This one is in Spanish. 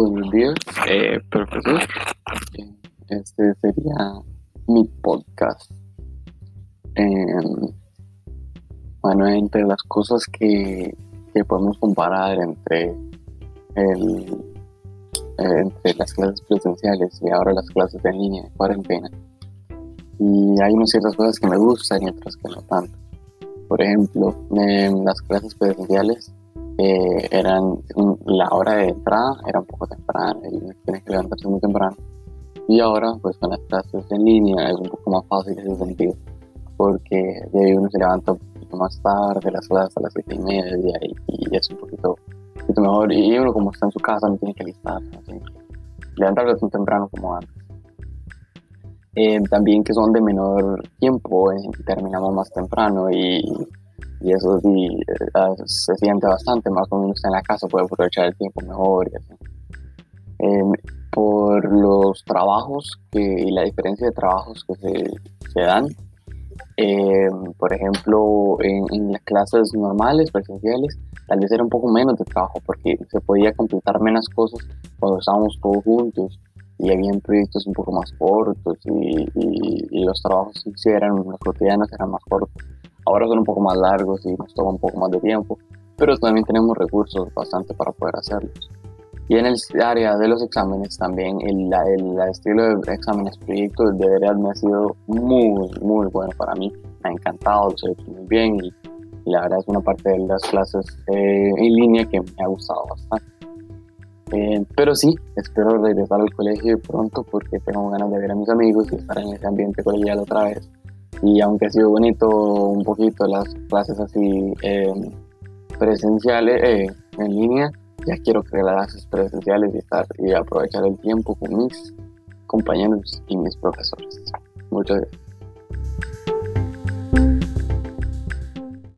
Buenos días, eh, profesor. Eh, Este sería mi podcast. Em, bueno, entre las cosas que, que podemos comparar entre, el, eh, entre las clases presenciales y ahora las clases en línea de cuarentena. Y hay unas ciertas cosas que me gustan y otras que no tanto. Por ejemplo, en las clases presenciales eh, eran la hora de entrada era y tienes que levantarse muy temprano. Y ahora, pues con las clases en línea es un poco más fácil ese sentido, porque de ahí uno se levanta un poquito más tarde, las clases a las siete y media y, y es un poquito, un poquito mejor. Y uno como está en su casa no tiene que alistarse, no tiene que levantarse tan temprano como antes. Eh, también que son de menor tiempo, eh, terminamos más temprano y, y eso sí eh, se siente bastante, más cuando uno está en la casa puede aprovechar el tiempo mejor y así. Eh, por los trabajos que, y la diferencia de trabajos que se, se dan. Eh, por ejemplo, en, las clases normales, presenciales, tal vez era un poco menos de trabajo porque se podía completar menos cosas cuando estábamos todos juntos y habían proyectos un poco más cortos y, y- los trabajos que se eran, los cotidianos eran más cortos. Ahora son un poco más largos y nos toma un poco más de tiempo, pero también tenemos recursos bastante para poder hacerlos. Y en el área de los exámenes también, el, el estilo de exámenes proyectos de verdad me ha sido muy, muy bueno para mí. Me ha encantado, lo he hecho muy bien y, y la verdad es una parte de las clases eh, en línea que me ha gustado bastante. Eh, pero sí, espero regresar al colegio pronto porque tengo ganas de ver a mis amigos y estar en ese ambiente colegial otra vez. Y aunque ha sido bonito un poquito las clases así eh, presenciales, eh, en línea, ya quiero que las clases presenciales y, estar, y aprovechar el tiempo con mis compañeros y mis profesores. Muchas gracias.